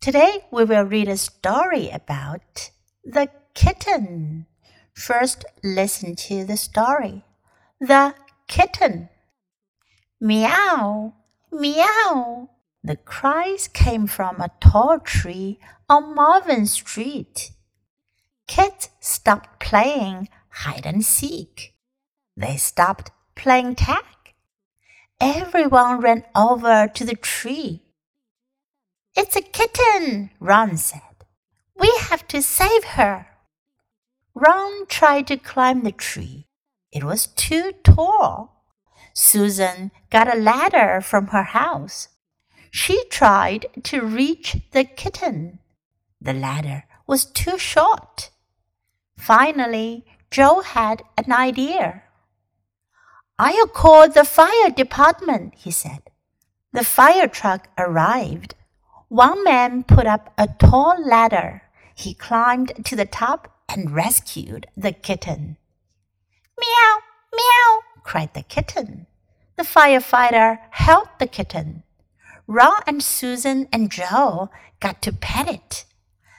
Today we will read a story about the kitten. First, listen to the story. The kitten. Meow, meow. The cries came from a tall tree on Marvin Street. Kids stopped playing hide and seek. They stopped playing tag. Everyone ran over to the tree. It's a kitten, Ron said. We have to save her. Ron tried to climb the tree. It was too tall. Susan got a ladder from her house. She tried to reach the kitten. The ladder was too short. Finally, Joe had an idea. I'll call the fire department, he said. The fire truck arrived. One man put up a tall ladder. He climbed to the top and rescued the kitten. Meow, meow, cried the kitten. The firefighter held the kitten. Ron and Susan and Joe got to pet it.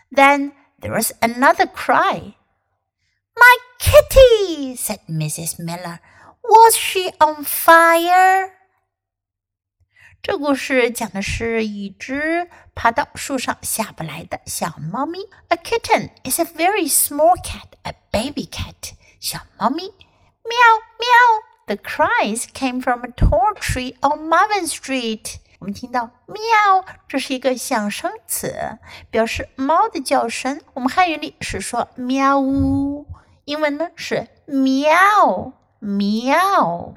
Then there was another cry. My kitty, said Mrs. Miller. Was she on fire? 这故事讲的是一只爬到树上下不来的小猫咪。A kitten is a very small cat, a baby cat. 小猫咪，喵喵。The cries came from a tall tree on Marvin Street. 我们听到喵，这是一个象声词，表示猫的叫声。我们汉语里是说喵呜，英文呢是喵喵。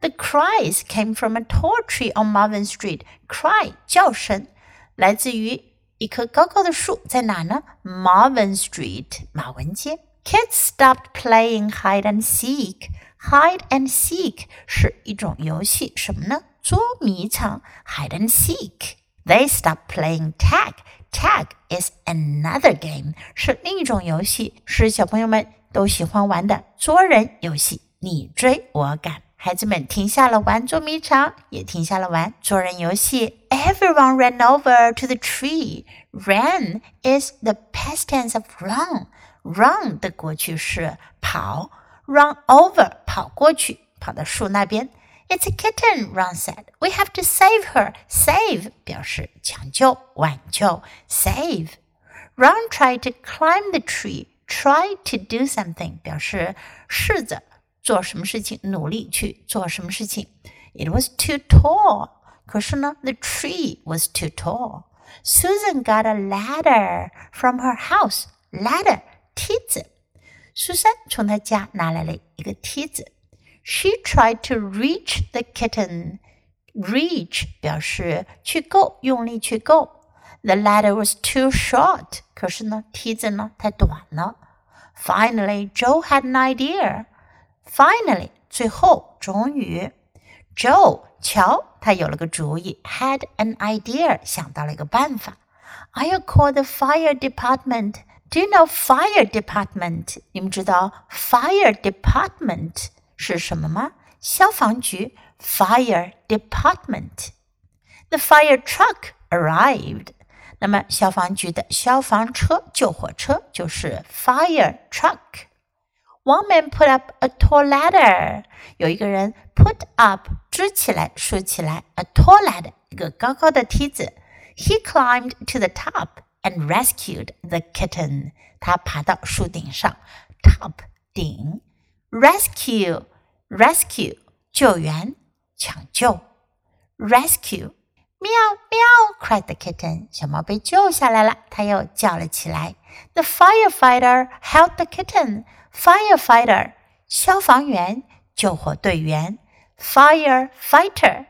The cries came from a tall tree on Marvin Street. Cry 叫声来自于一棵高高的树，在哪呢？Marvin Street 马文街。Kids stopped playing hide and seek. Hide and seek 是一种游戏，什么呢？捉迷藏，hide and seek. They stopped playing tag. Tag is another game，是另一种游戏，是小朋友们都喜欢玩的捉人游戏，你追我赶。 孩子们停下了玩捉迷藏，也停下了玩捉人游戏。Everyone ran over to the tree. Ran is the past tense of run. Run 的过去式跑，run over 跑过去，跑到树那边。It's a kitten, Ron said. We have to save her. Save 表示抢救、挽救。Save. Ron tried to climb the tree. Try to do something 表示试着 做什么事情，努力去做什么事情。It was too tall. 可是呢，the tree was too tall. Susan got a ladder from her house. Ladder 梯子。苏珊从她家拿来了一个梯子。She tried to reach the kitten. Reach 表示去够，用力去够。The ladder was too short. 可是呢，梯子呢太短了。Finally, Joe had an idea. Finally，最后终于，Joe 乔他有了个主意，had an idea 想到了一个办法。I'll call the fire department. Do you know fire department？你们知道 fire department 是什么吗？消防局 fire department. The fire truck arrived. 那么消防局的消防车、救火车就是 fire truck。one man put up a tall ladder. 有一个人 put up 支起来、竖起来 a tall ladder 一个高高的梯子。He climbed to the top and rescued the kitten. 他爬到树顶上，top 顶，rescue rescue 救援、抢救，rescue。喵喵！cried the kitten. 小猫被救下来了，它又叫了起来。The firefighter held the kitten. Firefighter 消防员、救火队员。Firefighter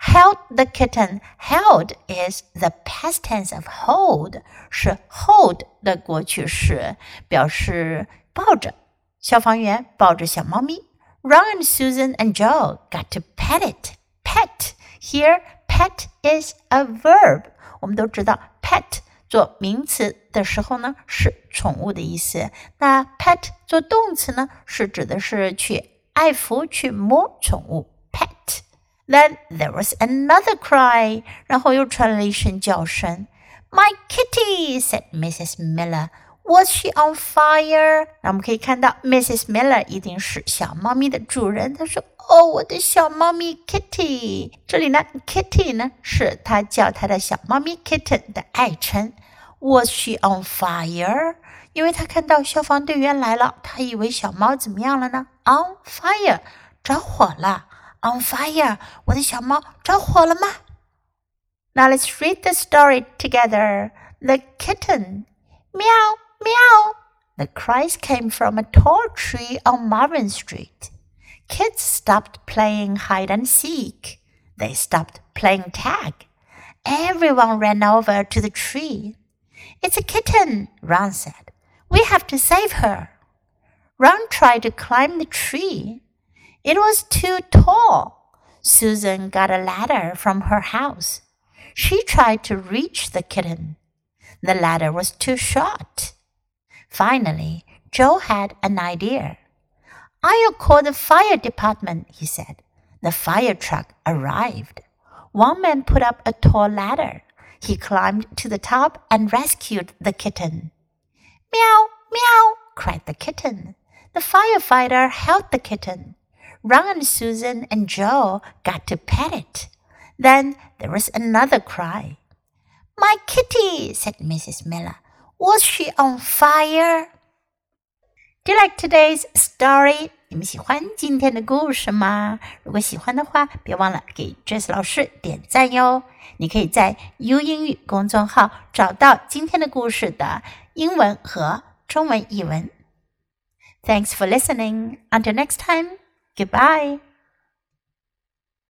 held the kitten. Held is the past tense of hold，是 hold 的过去式，表示抱着。消防员抱着小猫咪。Ron, Susan, and Joe got to pet it. Pet here pet is a verb。我们都知道 pet 做名词的时候呢是宠物的意思，那 pet 做动词呢是指的是去爱抚、去摸宠物。pet。Then there was another cry，然后又传来一声叫声。My kitty, said Mrs. Miller. Was she on fire？那我们可以看到，Mrs. Miller 一定是小猫咪的主人。她说：“哦，我的小猫咪 Kitty。”这里呢，Kitty 呢是她叫她的小猫咪 Kitten 的爱称。Was she on fire？因为她看到消防队员来了，她以为小猫怎么样了呢？On fire，着火了。On fire，我的小猫着火了吗？Now let's read the story together. The kitten. Meow. Meow! The cries came from a tall tree on Marvin Street. Kids stopped playing hide and seek. They stopped playing tag. Everyone ran over to the tree. It's a kitten, Ron said. We have to save her. Ron tried to climb the tree. It was too tall. Susan got a ladder from her house. She tried to reach the kitten. The ladder was too short. Finally, Joe had an idea. I'll call the fire department, he said. The fire truck arrived. One man put up a tall ladder. He climbed to the top and rescued the kitten. Meow, meow, cried the kitten. The firefighter held the kitten. Ron and Susan and Joe got to pet it. Then there was another cry. My kitty, said Mrs. Miller. Was she on fire? Do you like today's story? 你们喜欢今天的故事吗？如果喜欢的话，别忘了给 Jess 老师点赞哟。你可以在 U 英语公众号找到今天的故事的英文和中文译文。Thanks for listening. Until next time. Goodbye.